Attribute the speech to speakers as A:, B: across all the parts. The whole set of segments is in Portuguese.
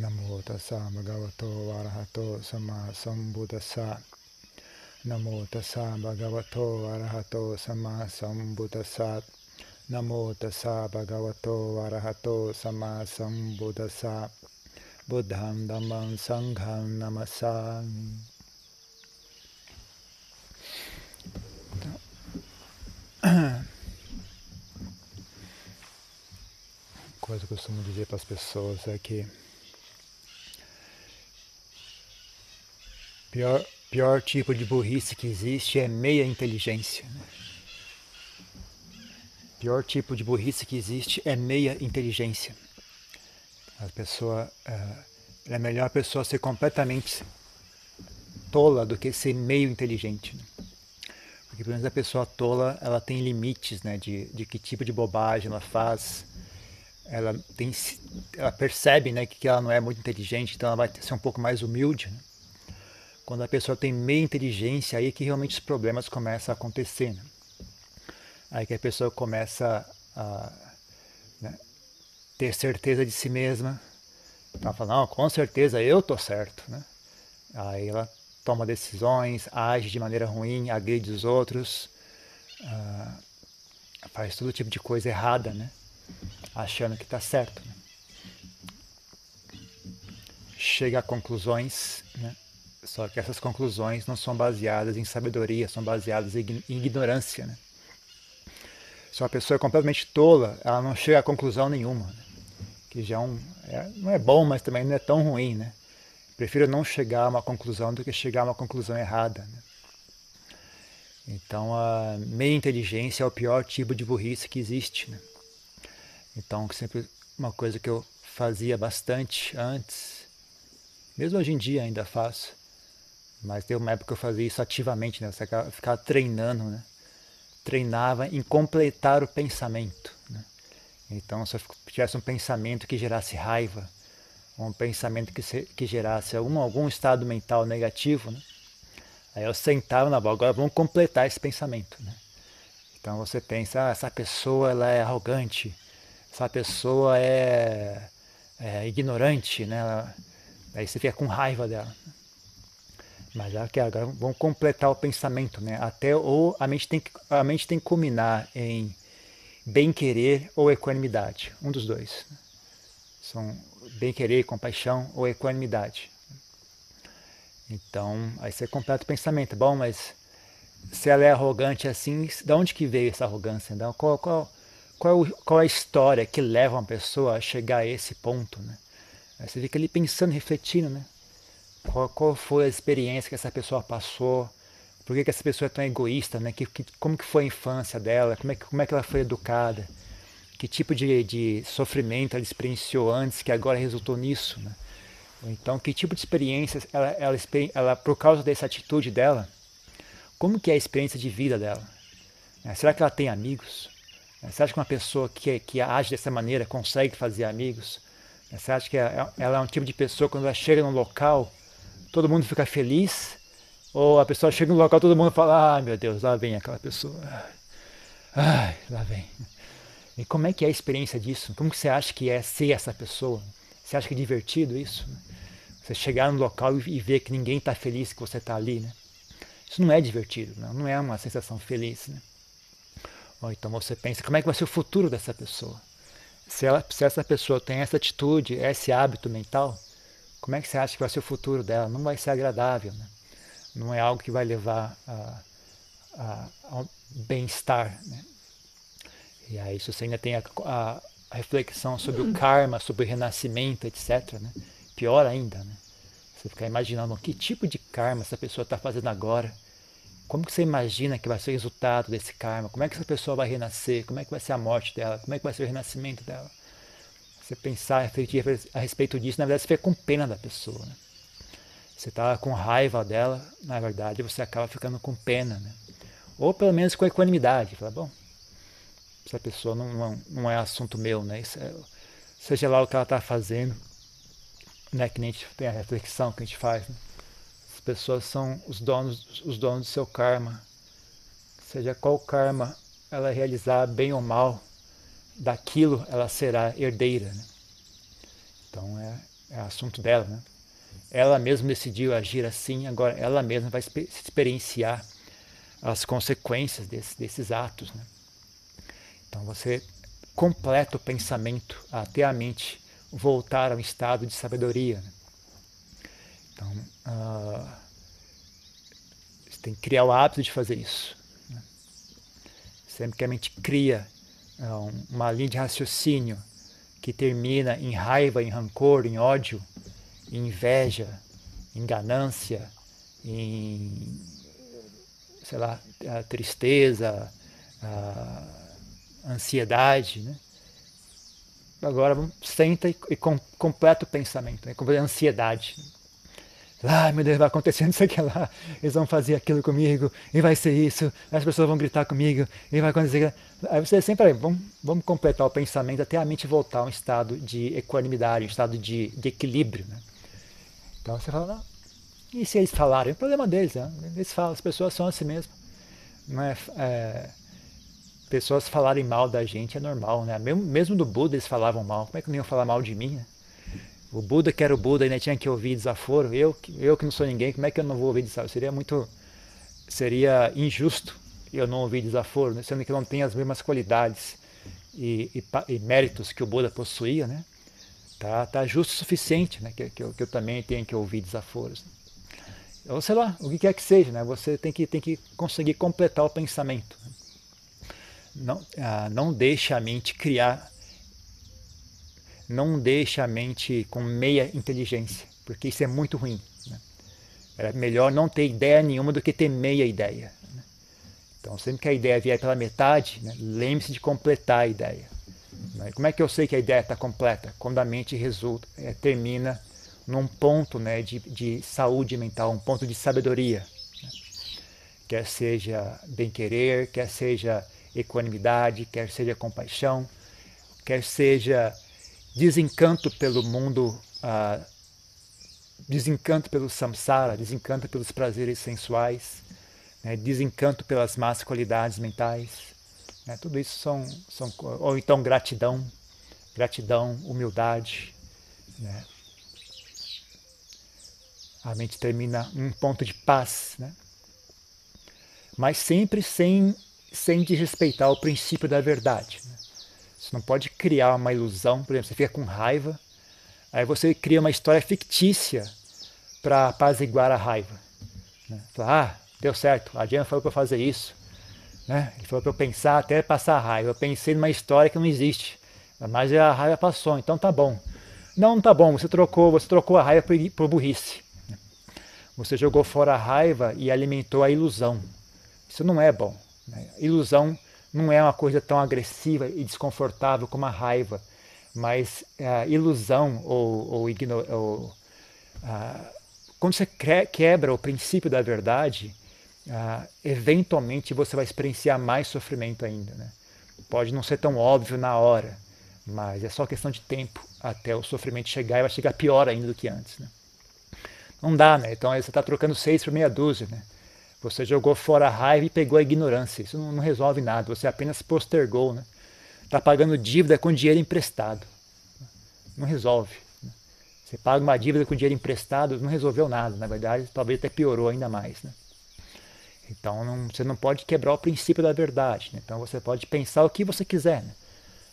A: नमो तस्सा भगवतो वरहतो समा सम्बुदसा नमो तस्सा भगवतो वरहतो समा सम्बुदसात् नमो तस्सा भगवतो वरहतो समा सम्बुदसा बुद्धं धम्मं सङ्घं नमसामि Coisa que eu costumo dizer para as pessoas é que pior, pior tipo de burrice que existe é meia inteligência. Né? Pior tipo de burrice que existe é meia inteligência. A pessoa é, é melhor a pessoa ser completamente tola do que ser meio inteligente. Né? Porque pelo menos a pessoa tola ela tem limites né, de, de que tipo de bobagem ela faz. Ela, tem, ela percebe né, que ela não é muito inteligente, então ela vai ser um pouco mais humilde. Né? Quando a pessoa tem meia inteligência, aí que realmente os problemas começam a acontecer. Né? Aí que a pessoa começa a né, ter certeza de si mesma. Ela fala, não, com certeza eu tô certo. Né? Aí ela toma decisões, age de maneira ruim, agride os outros, uh, faz todo tipo de coisa errada, né? Achando que está certo. Né? Chega a conclusões, né? só que essas conclusões não são baseadas em sabedoria, são baseadas em ignorância. Né? Se uma pessoa é completamente tola, ela não chega a conclusão nenhuma. Né? Que já é um, é, não é bom, mas também não é tão ruim. Né? Prefiro não chegar a uma conclusão do que chegar a uma conclusão errada. Né? Então, a meia inteligência é o pior tipo de burrice que existe. Né? Então, sempre uma coisa que eu fazia bastante antes, mesmo hoje em dia ainda faço, mas teve uma época que eu fazia isso ativamente, né? Você ficava treinando, né? Treinava em completar o pensamento. Né? Então, se eu tivesse um pensamento que gerasse raiva, um pensamento que, se, que gerasse algum, algum estado mental negativo, né? aí eu sentava na bola, agora vamos completar esse pensamento. Né? Então você pensa, ah, essa pessoa ela é arrogante, essa pessoa é, é ignorante, né? aí você fica com raiva dela. Mas já que agora vamos completar o pensamento, né? Até ou a mente tem que, a mente tem que culminar em bem querer ou equanimidade, um dos dois. São bem-querer, compaixão ou equanimidade. Então, aí você completa o pensamento. Bom, mas se ela é arrogante assim, de onde que veio essa arrogância? Então, qual, qual, qual, qual é a história que leva uma pessoa a chegar a esse ponto? Né? Aí você fica ali pensando, refletindo, né? Qual, qual foi a experiência que essa pessoa passou? Por que, que essa pessoa é tão egoísta? Né? Que, que, como que foi a infância dela? Como é, como é que ela foi educada? que tipo de, de sofrimento ela experienciou antes que agora resultou nisso, né? Então, que tipo de experiências ela, ela, ela, por causa dessa atitude dela, como que é a experiência de vida dela? É, será que ela tem amigos? É, você acha que uma pessoa que, que age dessa maneira consegue fazer amigos? É, você acha que ela é um tipo de pessoa quando ela chega num local, todo mundo fica feliz? Ou a pessoa chega no local, todo mundo fala, ai meu Deus, lá vem aquela pessoa. Ai, lá vem. E como é que é a experiência disso? Como você acha que é ser essa pessoa? Você acha que é divertido isso? Você chegar no local e ver que ninguém está feliz que você está ali, né? Isso não é divertido, não, não é uma sensação feliz, né? Ou então você pensa, como é que vai ser o futuro dessa pessoa? Se, ela, se essa pessoa tem essa atitude, esse hábito mental, como é que você acha que vai ser o futuro dela? Não vai ser agradável, né? Não é algo que vai levar a, a, ao bem-estar, né? E aí, se você ainda tem a, a, reflexão sobre o karma, sobre o renascimento, etc., né? pior ainda, né? Você ficar imaginando que tipo de karma essa pessoa está fazendo agora. Como que você imagina que vai ser o resultado desse karma? Como é que essa pessoa vai renascer? Como é que vai ser a morte dela? Como é que vai ser o renascimento dela? Você pensar, refletir a respeito disso, na verdade você fica com pena da pessoa. Né? Você está com raiva dela, na verdade você acaba ficando com pena. Né? Ou pelo menos com equanimidade. Fala, bom, essa pessoa não, não, não é assunto meu, né? É, seja lá o que ela está fazendo, né? Que nem a gente tem a reflexão que a gente faz. Né? As pessoas são os donos, os donos do seu karma. Seja qual karma ela realizar, bem ou mal, daquilo ela será herdeira. Né? Então é, é assunto dela, né? Ela mesma decidiu agir assim, agora ela mesma vai experienciar as consequências desse, desses atos. Né? Então você completa o pensamento até a mente voltar a um estado de sabedoria. Né? Então uh, você tem que criar o hábito de fazer isso. Né? Sempre que a mente cria uh, uma linha de raciocínio que termina em raiva, em rancor, em ódio, em inveja, em ganância, em sei lá, a tristeza, a ansiedade, né? Agora senta e, com, completa o pensamento, né? completa a ansiedade. Ah, meu Deus, vai acontecendo isso aqui lá, eles vão fazer aquilo comigo, e vai ser isso, as pessoas vão gritar comigo, e vai acontecer. Aí você sempre, vamos, vamos completar o pensamento até a mente voltar a um estado de equanimidade, um estado de, de equilíbrio. Né? Então você fala, não, e se eles falarem? É o problema deles, né? eles falam, as pessoas são assim mesmo. Não é, é, pessoas falarem mal da gente é normal, né? Mesmo, mesmo do Buda eles falavam mal, como é que não iam falar mal de mim, né? O Buda que era o Buda ainda tinha que ouvir desaforo. Eu, eu que não sou ninguém, como é que eu não vou ouvir desaforo? Seria muito. Seria injusto eu não ouvir desaforo, né? sendo que eu não tenho as mesmas qualidades e, e, e, méritos que o Buda possuía, né? Tá, tá justo o suficiente, né? Que, que, eu, que eu também tenho que ouvir desaforos. Ou sei lá, o que quer que seja, né? Você tem que, tem que conseguir completar o pensamento. Não, ah, não deixe a mente criar não deixe a mente com meia inteligência, porque isso é muito ruim. Né? É melhor não ter ideia nenhuma do que ter meia ideia. Né? Então, sempre que a ideia vier pela metade, né, lembre-se de completar a ideia. Né? Como é que eu sei que a ideia está completa? Quando a mente resulta, é, termina num ponto né, de, de saúde mental, um ponto de sabedoria. Né? Quer seja bem-querer, quer seja equanimidade, quer seja compaixão, quer seja desencanto pelo mundo, uh, desencanto pelo samsara, desencanto pelos prazeres sensuais, né, desencanto pelas más qualidades mentais. Né, tudo isso são, são. Ou então gratidão, gratidão, humildade. Né. A mente termina um ponto de paz, né? mas sempre sem, sem desrespeitar o princípio da verdade. Né? Você não pode criar uma ilusão, por exemplo, você fica com raiva, aí você cria uma história fictícia para apaziguar a raiva. Né? Ah, deu certo, a Diana falou para eu fazer isso. Né? Ele falou para eu pensar até passar a raiva. Eu pensei numa história que não existe, mas a raiva passou, então tá bom. Não, não tá bom, você trocou, você trocou a raiva por, por burrice. Você jogou fora a raiva e alimentou a ilusão. Isso não é bom. Né? Ilusão não é uma coisa tão agressiva e desconfortável como a raiva, mas a ilusão ou, ou, ou quando você quebra o princípio da verdade, eventualmente você vai experienciar mais sofrimento ainda. Né? Pode não ser tão óbvio na hora, mas é só questão de tempo até o sofrimento chegar e vai chegar pior ainda do que antes. Né? Não dá, né? Então você está trocando seis por meia dúzia, né? Você jogou fora a raiva e pegou a ignorância. Isso não, não resolve nada. Você apenas postergou, né? Está pagando dívida com dinheiro emprestado. Não resolve. Né? Você paga uma dívida com dinheiro emprestado, não resolveu nada. Na verdade, talvez até piorou ainda mais. Né? Então não, você não pode quebrar o princípio da verdade. Né? Então você pode pensar o que você quiser. Né?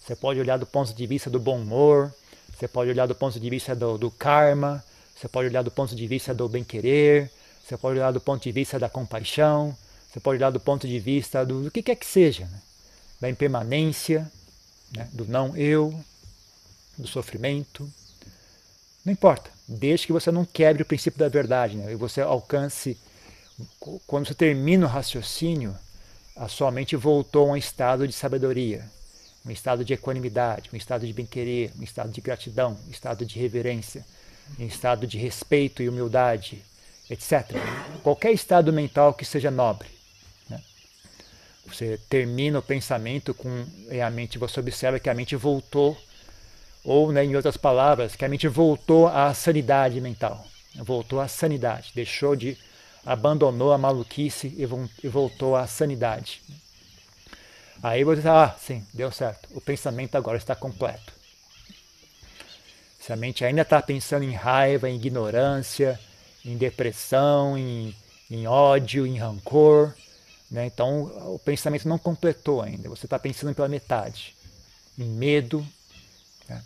A: Você pode olhar do ponto de vista do bom humor, você pode olhar do ponto de vista do, do karma, você pode olhar do ponto de vista do bem-querer, você pode olhar do ponto de vista da compaixão, você pode olhar do ponto de vista do, do que quer que seja, né? da impermanência, né? do não eu, do sofrimento. Não importa, desde que você não quebre o princípio da verdade, né? e você alcance, quando você termina o raciocínio, a sua mente voltou a um estado de sabedoria, um estado de equanimidade, um estado de bem-querer, um estado de gratidão, um estado de reverência, um estado de respeito e humildade, etc. Qualquer estado mental que seja nobre. Né? Você termina o pensamento com e a mente, você observa que a mente voltou, ou né, em outras palavras, que a mente voltou à sanidade mental. Voltou à sanidade, deixou de. abandonou a maluquice e voltou à sanidade. Aí você diz, ah, sim, deu certo. O pensamento agora está completo. Se a mente ainda está pensando em raiva, em ignorância, em depressão, em, em ódio, em rancor, né? então o pensamento não completou ainda. Você está pensando pela metade, em medo. Né?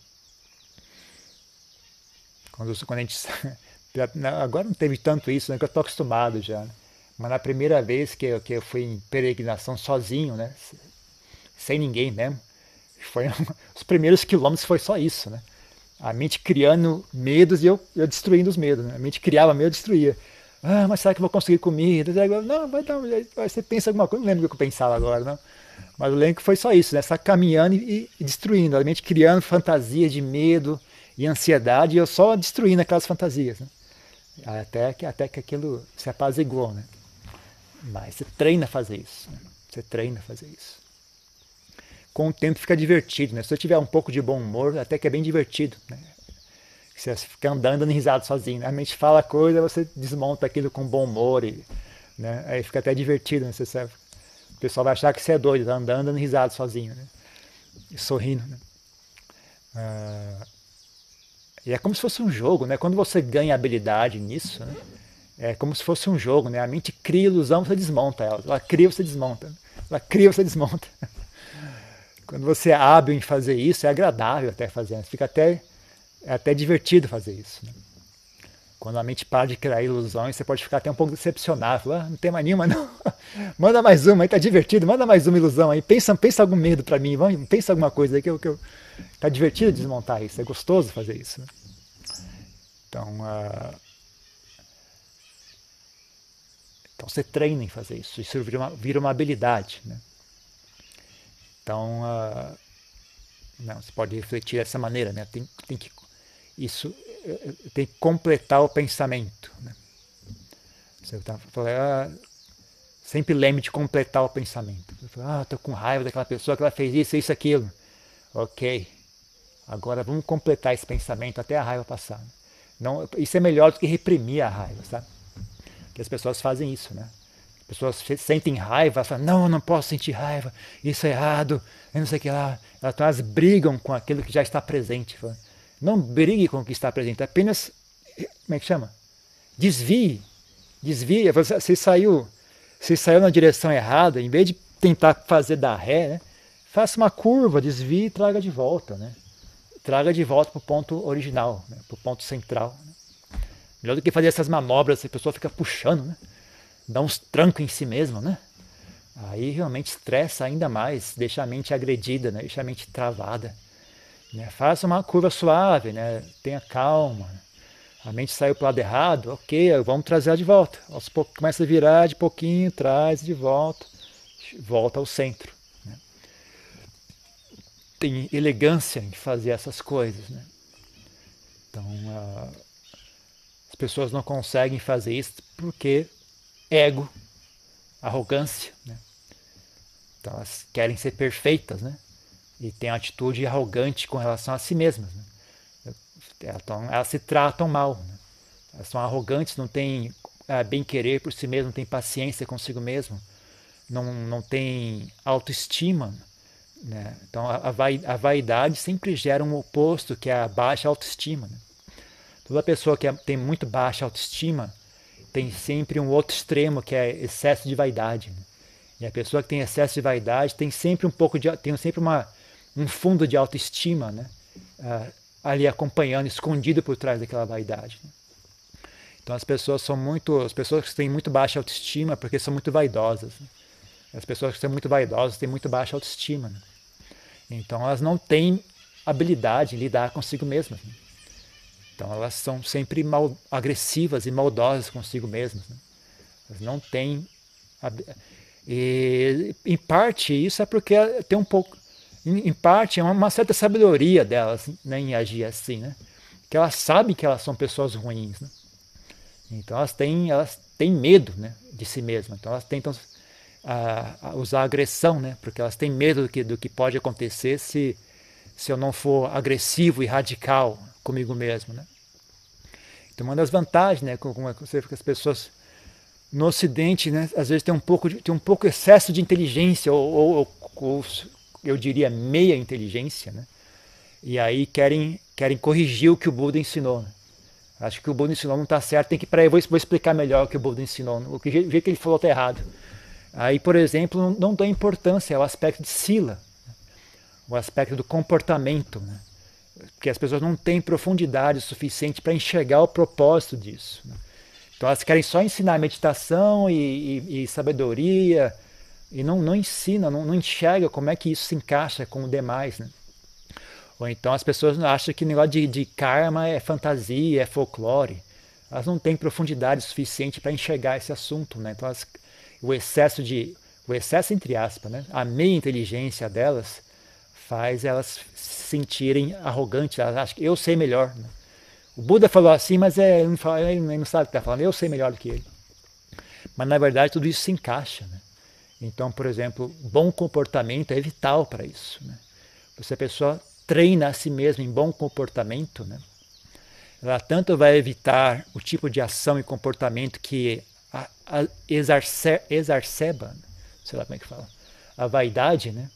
A: Quando, quando a gente agora não teve tanto isso, né? Que eu estou acostumado já. Né? Mas na primeira vez que eu, que eu fui em peregrinação sozinho, né? Sem ninguém mesmo, foi os primeiros quilômetros foi só isso, né? A mente criando medos e eu, eu destruindo os medos. Né? A mente criava medo, eu destruía. Ah, mas será que eu vou conseguir comida? Não, vai dar. Você pensa alguma coisa, não lembro o que eu pensava agora, não. Mas eu lembro que foi só isso, né? Só caminhando e, e destruindo. A mente criando fantasias de medo e ansiedade e eu só destruindo aquelas fantasias. Né? Até, que, até que aquilo se apaziguou. Né? Mas você treina a fazer isso. Né? Você treina a fazer isso com o tempo fica divertido, né? Se você tiver um pouco de bom humor, até que é bem divertido, né? Você fica andando, dando risada sozinho. Né? A mente fala coisa, você desmonta aquilo com bom humor e, né? Aí fica até divertido, né? Você sabe? O pessoal vai achar que você é doido, tá andando, dando risada sozinho, né? E sorrindo, né? Ah, e é como se fosse um jogo, né? Quando você ganha habilidade nisso, né? É como se fosse um jogo, né? A mente cria ilusão, você desmonta ela. Ela cria, você desmonta. Ela cria, você desmonta. Quando você é hábil em fazer isso, é agradável até fazer, fica até, é até divertido fazer isso. Né? Quando a mente para de criar ilusões, você pode ficar até um pouco decepcionado. Ah, não tem mais nenhuma, não. manda mais uma, aí tá divertido, manda mais uma ilusão aí. Pensa, pensa algum medo para mim, pensa alguma coisa aí que eu, que eu. Tá divertido desmontar isso, é gostoso fazer isso. Né? Então, uh... então você treina em fazer isso, isso vira uma, vira uma habilidade. Né? Então, uh, não, você pode refletir dessa maneira, né? Tem, tem que isso tem que completar o pensamento. Né? Você tá falando, ah, sempre lembre de completar o pensamento. ah, estou com raiva daquela pessoa que ela fez isso, isso, aquilo. Ok. Agora vamos completar esse pensamento até a raiva passar. Não, isso é melhor do que reprimir a raiva, sabe? Porque as pessoas fazem isso, né? Pessoas sentem raiva, falam, não, não posso sentir raiva, isso é errado, eu não sei o que lá. Elas brigam com aquilo que já está presente. Não brigue com o que está presente, apenas, como é que chama? Desvie, desvie. Você saiu, você saiu na direção errada, em vez de tentar fazer dar ré, né? faça uma curva, desvie e traga de volta. Né? Traga de volta para o ponto original, né? para o ponto central. Né? Melhor do que fazer essas manobras, a pessoa fica puxando, né? Dá uns trancos em si mesmo, né? Aí realmente estressa ainda mais, deixa a mente agredida, né? deixa a mente travada. Né? Faça uma curva suave, né? tenha calma. A mente saiu para o lado errado, ok, vamos trazer ela de volta. Aos poucos começa a virar de pouquinho, traz de volta, volta ao centro. Né? Tem elegância em fazer essas coisas. Né? Então, uh, as pessoas não conseguem fazer isso porque ego, arrogância. Né? Então elas querem ser perfeitas, né? E têm atitude arrogante com relação a si mesmas. Né? Então, elas se tratam mal. Né? Elas são arrogantes, não têm é, bem querer por si mesmo, não têm paciência consigo mesmo, não, não têm autoestima. Né? Então a, a, vaidade sempre gera um oposto, que é a baixa autoestima. Né? Toda pessoa que é, tem muito baixa autoestima, tem sempre um outro extremo que é excesso de vaidade. Né? E a pessoa que tem excesso de vaidade tem sempre um pouco de tem sempre uma um fundo de autoestima, né? Uh, ali acompanhando, escondido por trás daquela vaidade. Né? Então as pessoas são muito, as pessoas que têm muito baixa autoestima porque são muito vaidosas. Né? As pessoas que são muito vaidosas têm muito baixa autoestima. Né? Então elas não têm habilidade em lidar consigo mesmas. Então elas são sempre mal, agressivas e maldosas consigo mesmas. Né? Elas não têm. E, em parte isso é porque tem um pouco. Em, parte é uma, uma, certa sabedoria delas né, em agir assim, né? Que elas sabem que elas são pessoas ruins, né? Então elas têm, elas têm medo né, de si mesmas. Então elas tentam a, a usar a agressão, né? Porque elas têm medo do que, do que pode acontecer se, se eu não for agressivo e radical comigo mesmo, né? Então, uma das vantagens, né, com, com as pessoas no Ocidente, né, às vezes tem um pouco, de, tem um pouco excesso de inteligência ou, ou, ou, eu diria meia inteligência, né? e aí querem, querem corrigir o que o Buda ensinou. Né? Acho que o Buda ensinou não está certo, tem que para eu vou, vou, explicar melhor o que o Buda ensinou, o, que, o que ele falou está errado. Aí, por exemplo, não, não dá importância ao aspecto de sila, o aspecto do comportamento, né? Porque as pessoas não têm profundidade suficiente para enxergar o propósito disso. Né? Então elas querem só ensinar meditação e, e, e sabedoria e não, não ensina, não, não enxerga como é que isso se encaixa com o demais. Né? Ou então as pessoas acham que o negócio de, de karma é fantasia, é folclore. Elas não têm profundidade suficiente para enxergar esse assunto. Né? Então elas, o excesso de. O excesso entre aspas, né? a meia inteligência delas faz elas se sentirem arrogantes, elas acham que eu sei melhor. Né? O Buda falou assim, mas é, ele, não fala, ele não sabe o que está falando, eu sei melhor do que ele. Mas na verdade tudo isso se encaixa. Né? Então, por exemplo, bom comportamento é vital para isso. Né? Se a pessoa treina a si mesma em bom comportamento, né? ela tanto vai evitar o tipo de ação e comportamento que a, a exarce, exacerba, sei lá como é que fala, a vaidade, né?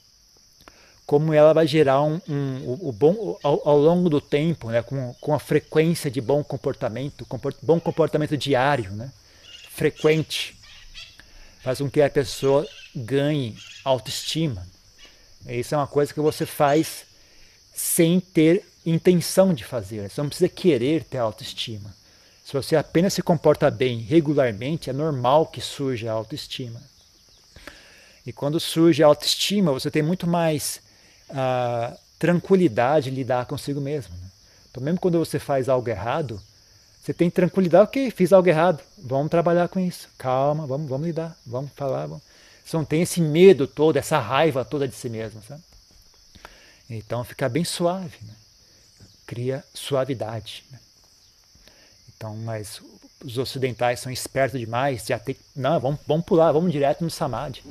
A: Como ela vai gerar um, um o, bom ao, ao, longo do tempo, né? com, com a frequência de bom comportamento, comport, bom comportamento diário, né? frequente, faz com que a pessoa ganhe autoestima. Isso é uma coisa que você faz sem ter intenção de fazer. Você não precisa querer ter autoestima. Se você apenas se comporta bem regularmente, é normal que surja autoestima. E quando surge a autoestima, você tem muito mais uh, tranquilidade de lidar consigo mesmo. Né? Então, mesmo quando você faz algo errado, você tem tranquilidade, ok, fiz algo errado, vamos trabalhar com isso. Calma, vamos, vamos lidar, vamos falar. Vamos. Você não tem esse medo todo, essa raiva toda de si mesmo. Sabe? Então fica bem suave, né? cria suavidade. Né? Então, mas os ocidentais são espertos demais, já tem, não, vamos, vamos pular, vamos direto no samadhi.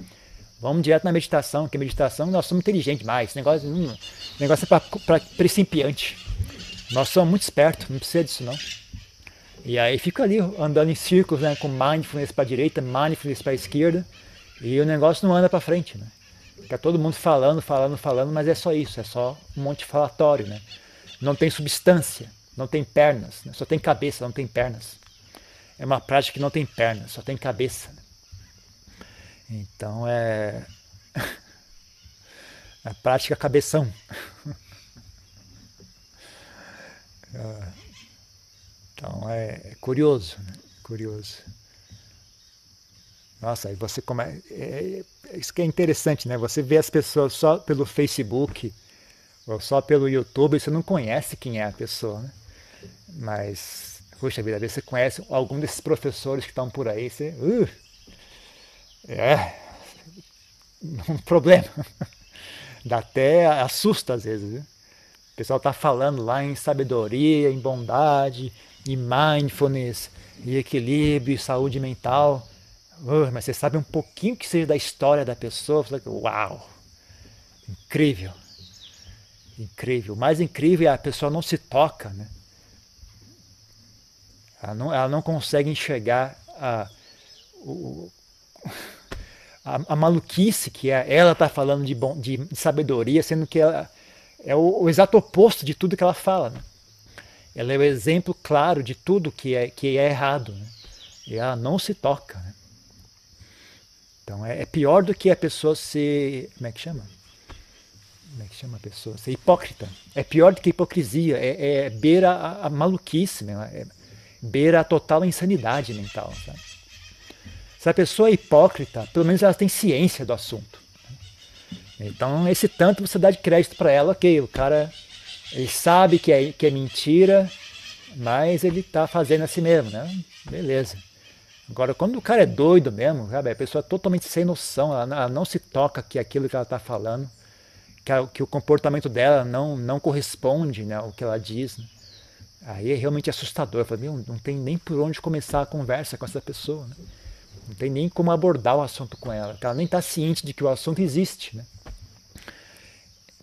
A: Vamos direto na meditação, que a meditação nós somos inteligentes demais. Esse negócio, hum, negócio é para principiante. Nós somos muito espertos, não precisa disso não. E aí fica ali andando em círculos, né, com mindfulness para direita, mindfulness para esquerda, e o negócio não anda para frente, né? Fica todo mundo falando, falando, falando, mas é só isso, é só um monte falatório, né? Não tem substância, não tem pernas, né? só tem cabeça, não tem pernas. É uma prática que não tem pernas, só tem cabeça. Né? Então é a prática cabeção. Então é curioso, né? curioso. Nossa, aí você começa. É, é, isso que é interessante, né? Você vê as pessoas só pelo Facebook ou só pelo YouTube, você não conhece quem é a pessoa, né? Mas, puxa vida, você conhece algum desses professores que estão por aí, você. Uh, é. Um problema. Dá até assusta às vezes, viu? O pessoal está falando lá em sabedoria, em bondade, em mindfulness, em equilíbrio, saúde mental. Mas você sabe um pouquinho que seja da história da pessoa, você fala, uau, incrível, incrível. O mais incrível é a pessoa não se toca, né? Ela não, ela não consegue enxergar a, o, a, a maluquice que é ela está falando de, bom, de, sabedoria, sendo que ela é o, o, exato oposto de tudo que ela fala. Né? Ela é o exemplo claro de tudo que é, que é errado. Né? E ela não se toca. Né? Então é, é, pior do que a pessoa ser. Como é que chama? Como é que chama a pessoa? Ser hipócrita. É pior do que hipocrisia. É, é beira a, a maluquice, né? é, beira a total insanidade mental. Sabe? Se a pessoa é hipócrita, pelo menos ela tem ciência do assunto. Então, esse tanto você dá de crédito para ela, ok, o cara ele sabe que é, que é mentira, mas ele está fazendo assim mesmo, né? Beleza. Agora, quando o cara é doido mesmo, sabe, a pessoa é totalmente sem noção, ela, ela não se toca que aquilo que ela está falando, que, que, o comportamento dela não, não corresponde né, ao que ela diz. Né? Aí é realmente assustador. Falo, meu, não tem nem por onde começar a conversa com essa pessoa. Né? Não tem nem como abordar o assunto com ela. Ela nem está ciente de que o assunto existe. Né?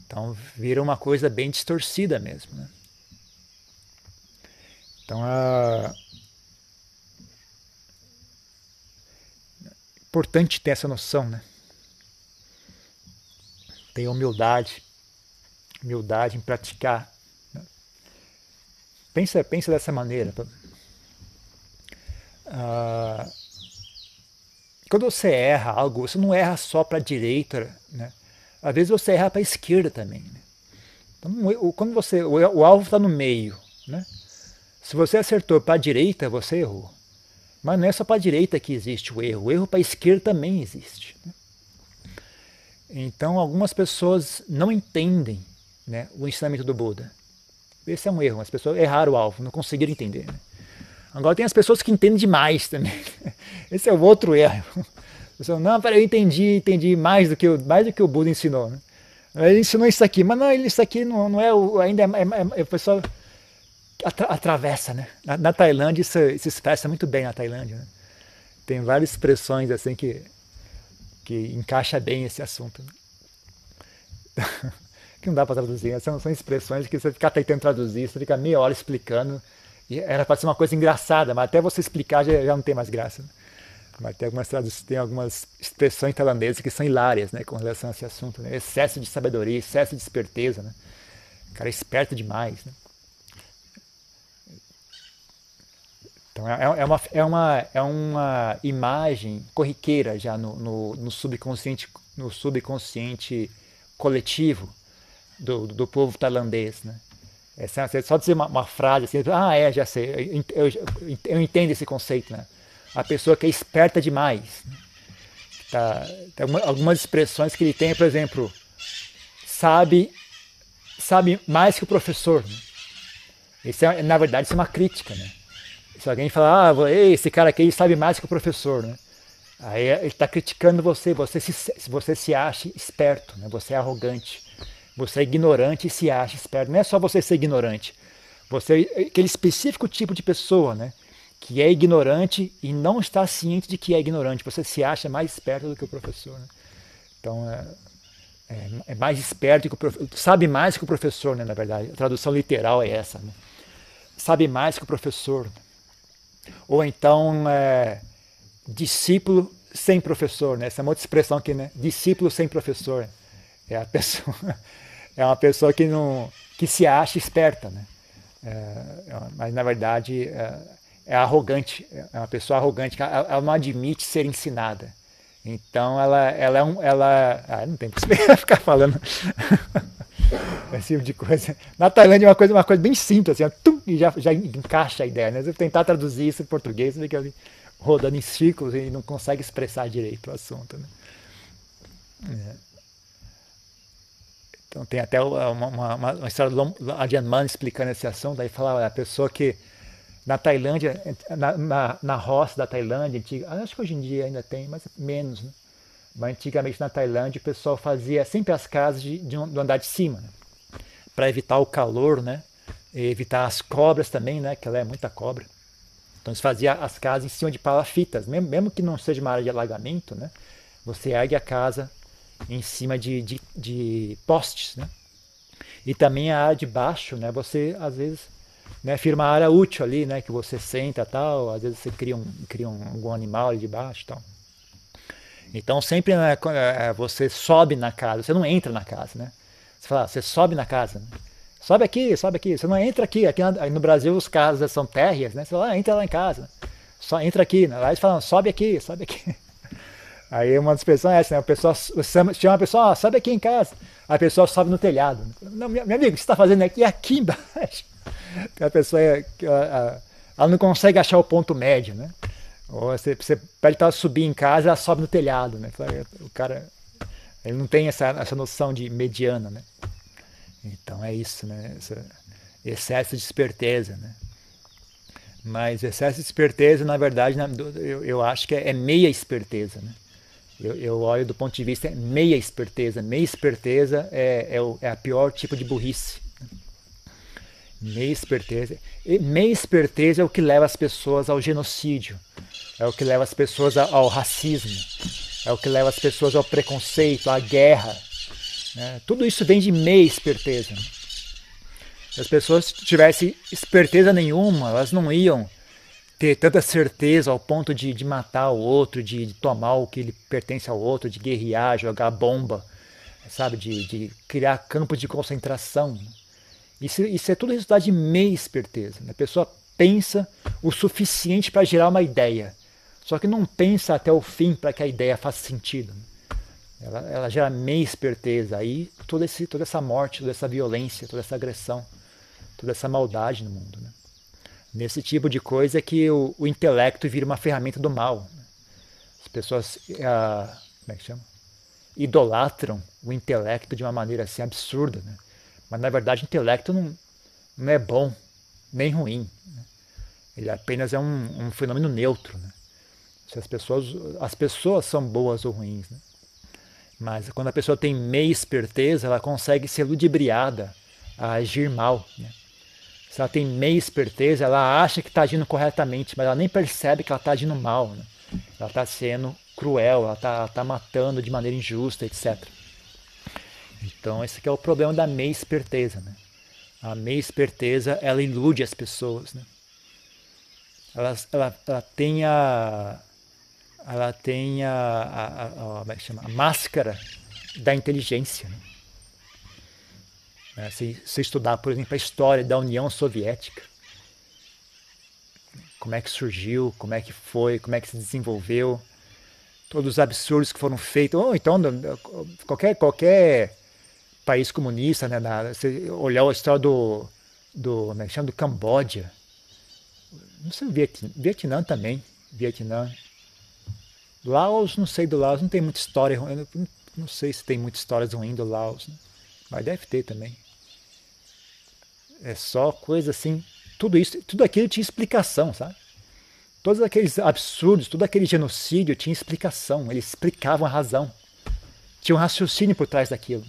A: Então vira uma coisa bem distorcida mesmo. Né? Então a importante ter essa noção, né? Ter humildade, humildade em praticar. Né? Pensa, pensa dessa maneira. Ah, quando você erra algo, você não erra só para a direita, né? Às vezes você erra para a esquerda também. Né? Então, quando você, o, alvo está no meio, né? Se você acertou para a direita, você errou. Mas não é só para a direita que existe o erro, o erro para a esquerda também existe. Né? Então, algumas pessoas não entendem né, o ensinamento do Buda. Esse é um erro, as pessoas erraram o alvo, não conseguiram entender. Né? Agora tem as pessoas que entendem demais também. Esse é o outro erro. Não, peraí, eu entendi, entendi mais do que mais do que o Buda ensinou. Né? Ele ensinou isso aqui, mas não, isso aqui não, não é o, ainda é, é, é, o pessoal atra, atravessa, né? Na, na Tailândia isso se expressa muito bem na Tailândia. Né? Tem várias expressões assim que que encaixa bem esse assunto. Né? que não dá para traduzir, né? são, são expressões que você fica tentando traduzir, você fica meia hora explicando e era para ser uma coisa engraçada, mas até você explicar já, já não tem mais graça. Né? Mas tem algumas, tem algumas expressões tailandesas que são hilárias né, com relação a esse assunto. Né? Excesso de sabedoria, excesso de esperteza. Né? O cara é esperto demais. Né? Então é, é, uma, é, uma, é uma imagem corriqueira já no, no, no subconsciente, no subconsciente coletivo do, do povo tailandês. Né? É só dizer uma, uma, frase assim, ah, é, já sei, eu, eu, eu, entendo esse conceito, né? A pessoa que é esperta demais. Né? Tá, tem algumas expressões que ele tem, por exemplo, sabe, sabe mais que o professor. Né? Isso é, na verdade, isso é uma crítica, né? Se alguém falar, ah, esse cara aqui sabe mais que o professor, né? Aí ele está criticando você, você se, você se acha esperto, né? você é arrogante. Você é ignorante e se acha esperto. Não é só você ser ignorante. Você é aquele específico tipo de pessoa, né? Que é ignorante e não está ciente de que é ignorante. Você se acha mais esperto do que o professor. Né? Então, é, é, é, mais esperto que o professor. Sabe mais que o professor, né? Na verdade, a tradução literal é essa. Né? Sabe mais que o professor. Ou então, é, discípulo sem professor, né? Essa é uma outra expressão aqui, né? Discípulo sem professor. É a pessoa é uma pessoa que não que se acha esperta, né? É, é mas na verdade é, é, arrogante, é uma pessoa arrogante, ela, ela, não admite ser ensinada. Então ela, ela é um, ela, ah, não tem que ficar falando esse tipo de coisa. Na Tailândia é uma coisa, uma coisa bem simples, assim, tum, e já, já encaixa a ideia. Né? Se eu tentar traduzir isso em português, você fica rodando em círculos e não consegue expressar direito o assunto. Né? É. Então tem até uma, uma, uma história do Adrian Mann explicando esse assunto, aí fala a pessoa que na Tailândia, na, na, na roça da Tailândia, antiga, acho que hoje em dia ainda tem, mas menos, né? Mas antigamente na Tailândia o pessoal fazia sempre as casas de, de um, do andar de cima, né? para evitar o calor, né? E evitar as cobras também, né? Que ela é muita cobra. Então eles faziam as casas em cima de palafitas, mesmo, mesmo que não seja uma área de alagamento, né? Você ergue a casa em cima de, de, de postes, né? E também a área de baixo, né? Você às vezes né, firma a área útil ali, né? Que você senta tal, às vezes você cria um, cria um, algum animal ali de baixo tal. Então sempre né, é, você sobe na casa, você não entra na casa, né? Você fala, você sobe na casa, né? sobe aqui, sobe aqui, você não entra aqui. Aqui no Brasil os casas são térreas, né? Você fala, ah, entra lá em casa, só entra aqui. Né? Lá eles falam, sobe aqui, sobe aqui. Aí uma das pessoas é essa, né? A pessoa chama a pessoa, oh, sobe aqui em casa. A pessoa sobe no telhado. Não, meu, amigo, o que você está fazendo aqui? Aqui embaixo. A pessoa ela, ela não consegue achar o ponto médio, né? Ou você, você pede para ela subir em casa, ela sobe no telhado, né? O cara, ele não tem essa, essa noção de mediana, né? Então é isso, né? Esse excesso de esperteza, né? Mas excesso de esperteza, na verdade, eu, eu acho que é, é meia esperteza, né? Eu, eu, olho do ponto de vista meia esperteza. Meia esperteza é, é, o, é a pior tipo de burrice. Meia esperteza. E meia esperteza é o que leva as pessoas ao genocídio. É o que leva as pessoas ao racismo. É o que leva as pessoas ao preconceito, à guerra. Né? Tudo isso vem de meia esperteza. Se as pessoas tivessem esperteza nenhuma, elas não iam ter tanta certeza ao ponto de, de matar o outro, de, de, tomar o que lhe pertence ao outro, de guerrear, jogar bomba, sabe? De, de criar campos de concentração. Isso, isso é tudo resultado de meia esperteza. Né? A pessoa pensa o suficiente para gerar uma ideia, só que não pensa até o fim para que a ideia faça sentido. Né? Ela, ela gera meia esperteza. Aí toda, esse, toda essa morte, toda essa violência, toda essa agressão, toda essa maldade no mundo. Né? Nesse tipo de coisa que o, o intelecto vira uma ferramenta do mal. As pessoas. Ah, como é que chama? idolatram o intelecto de uma maneira assim absurda. Né? Mas na verdade o intelecto não, não é bom nem ruim. Né? Ele apenas é um, um, fenômeno neutro. Né? Se as pessoas, as pessoas são boas ou ruins. Né? Mas quando a pessoa tem meia esperteza, ela consegue ser ludibriada a agir mal. Né? Se ela tem meia esperteza, ela acha que está agindo corretamente, mas ela nem percebe que ela está agindo mal. Né? Ela está sendo cruel, ela está tá matando de maneira injusta, etc. Então esse é o problema da meia esperteza. Né? A meia esperteza, ela ilude as pessoas. Né? Ela, ela, ela tem a, ela tem a, a, a, a, é a máscara da inteligência. Né? É, se, se estudar, por exemplo, a história da União Soviética, como é que surgiu, como é que foi, como é que se desenvolveu, todos os absurdos que foram feitos. Ou então, qualquer, qualquer país comunista, né, na, você olhar a história do, do, é chama, do Camboja, não sei, Vietnã, Vietnã também, Vietnã. Laos, não sei do Laos, não tem muita história, não, não sei se tem muitas histórias ruins do Laos, né? Mas deve ter também. É só coisa assim, tudo isso, tudo aquilo tinha explicação, sabe? Todos aqueles absurdos, todo aquele genocídio tinha explicação, eles explicavam a razão. Tinha um raciocínio por trás daquilo.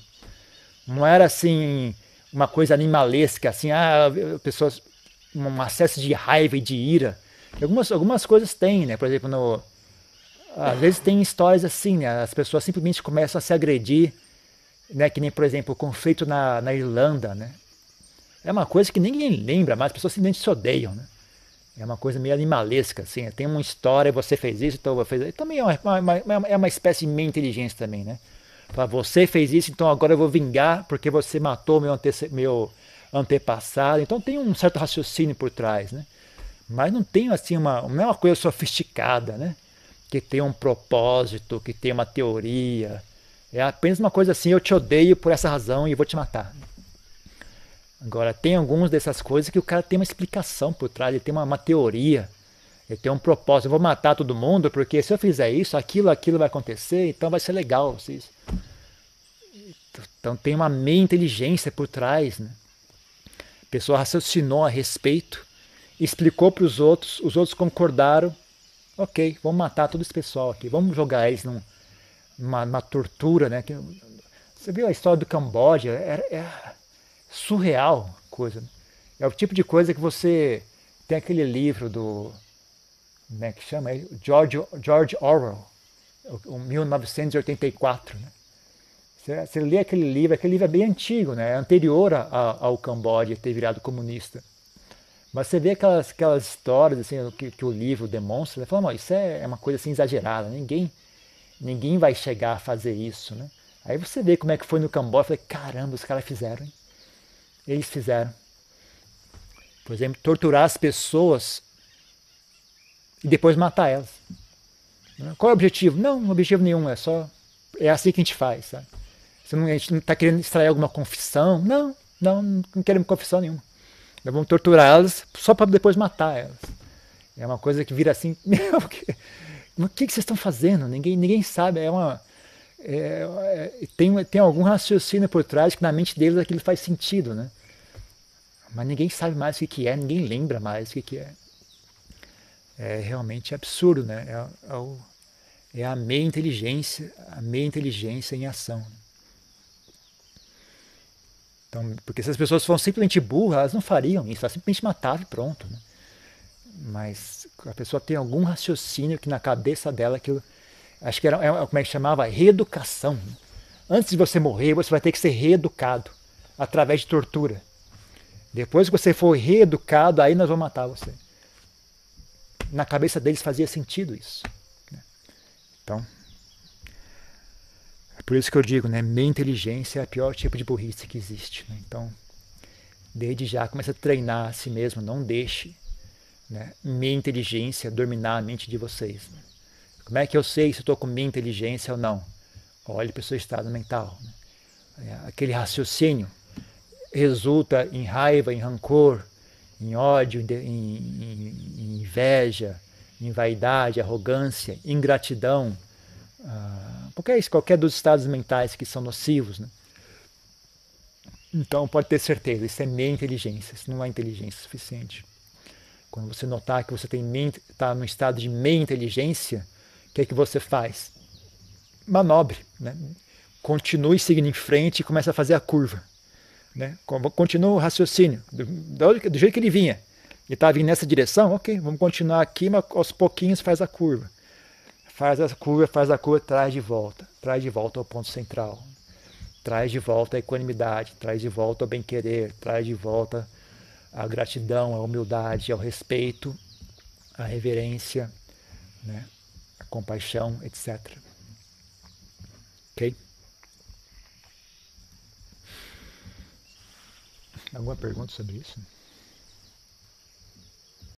A: Não era assim uma coisa animalesca, assim, ah, pessoas um acesso de raiva e de ira. Algumas, algumas coisas tem, né? Por exemplo, no, às vezes tem histórias assim, né? As pessoas simplesmente começam a se agredir, né? Que nem, por exemplo, o conflito na, na Irlanda, né? É uma coisa que ninguém lembra, mas as pessoas simplesmente se odeiam, né? É uma coisa meio animalesca, assim. Tem uma história, você fez isso, então você fez Também é uma, uma, é uma espécie de meia inteligência também, né? Você fez isso, então agora eu vou vingar porque você matou meu, ante meu antepassado. Então tem um certo raciocínio por trás, né? Mas não tem assim uma, não é uma coisa sofisticada, né? Que tem um propósito, que tem uma teoria. É apenas uma coisa assim, eu te odeio por essa razão e vou te matar. Agora, tem algumas dessas coisas que o cara tem uma explicação por trás, ele tem uma, uma teoria, ele tem um propósito. Eu vou matar todo mundo porque se eu fizer isso, aquilo, aquilo vai acontecer, então vai ser legal. Então tem uma meia inteligência por trás. Né? A pessoa raciocinou a respeito, explicou para os outros, os outros concordaram. Ok, vamos matar todo esse pessoal aqui, vamos jogar eles num, numa, numa tortura. Né? Você viu a história do Camboja? É, é surreal coisa. Né? É o tipo de coisa que você tem aquele livro do. Como é que chama? George, George Orwell, 1984. Né? Você, você lê aquele livro, aquele livro é bem antigo, né? é anterior a, a, ao Camboja ter virado comunista. Mas você vê aquelas, aquelas histórias assim, que, que o livro demonstra, você fala, isso é, é uma coisa assim exagerada, ninguém, ninguém vai chegar a fazer isso. Né? Aí você vê como é que foi no Camboja, falei, caramba, os caras fizeram. Hein? Eles fizeram. Por exemplo, torturar as pessoas e depois matar elas. Qual é o objetivo? Não, objetivo nenhum, é só. É assim que a gente faz, sabe? Você não, a gente não está querendo extrair alguma confissão. Não, não, não queremos confissão nenhuma. Nós vamos torturar elas só para depois matar elas. É uma coisa que vira assim, meu, que, o que vocês estão fazendo? Ninguém, ninguém sabe. É uma, é, é, tem, tem algum raciocínio por trás que na mente deles aquilo faz sentido, né? Mas ninguém sabe mais o que, que é, ninguém lembra mais o que, que é. É realmente absurdo, né? É, é, o, é a meia inteligência, a meia inteligência em ação. Então, porque se as pessoas fossem simplesmente burras, elas não fariam isso, elas simplesmente matavam e pronto. Né? Mas a pessoa tem algum raciocínio que na cabeça dela aquilo acho que era, é, como é que chamava? Reeducação. Antes de você morrer, você vai ter que ser reeducado através de tortura. Depois que você for reeducado, aí nós vamos matar você. Na cabeça deles fazia sentido isso. Né? Então, Por isso que eu digo, né? Minha inteligência é o pior tipo de burrice que existe. Né? Então, desde já, comece a treinar a si mesmo. Não deixe né, minha inteligência dominar a mente de vocês. Né? Como é que eu sei se estou com minha inteligência ou não? Olhe para o seu estado mental. Né? É, aquele raciocínio resulta em raiva, em rancor, em ódio, em, em, em inveja, em vaidade, arrogância, ingratidão, ah, qualquer, é qualquer dos estados mentais que são nocivos. Né? Então pode ter certeza, isso é meia inteligência, isso não é inteligência suficiente. Quando você notar que você está no estado de meia inteligência, o que é que você faz? Manobre, né? continue seguindo em frente e começa a fazer a curva. Né? Continua o raciocínio, do, do jeito que ele vinha. Ele está vindo nessa direção, ok, vamos continuar aqui, mas aos pouquinhos faz a curva. Faz a curva, faz a curva, traz de volta. Traz de volta ao ponto central. Traz de volta a equanimidade, traz de volta o bem-querer, traz de volta a gratidão, a humildade, ao respeito, a reverência, né? a compaixão, etc. Ok? Alguma pergunta sobre isso?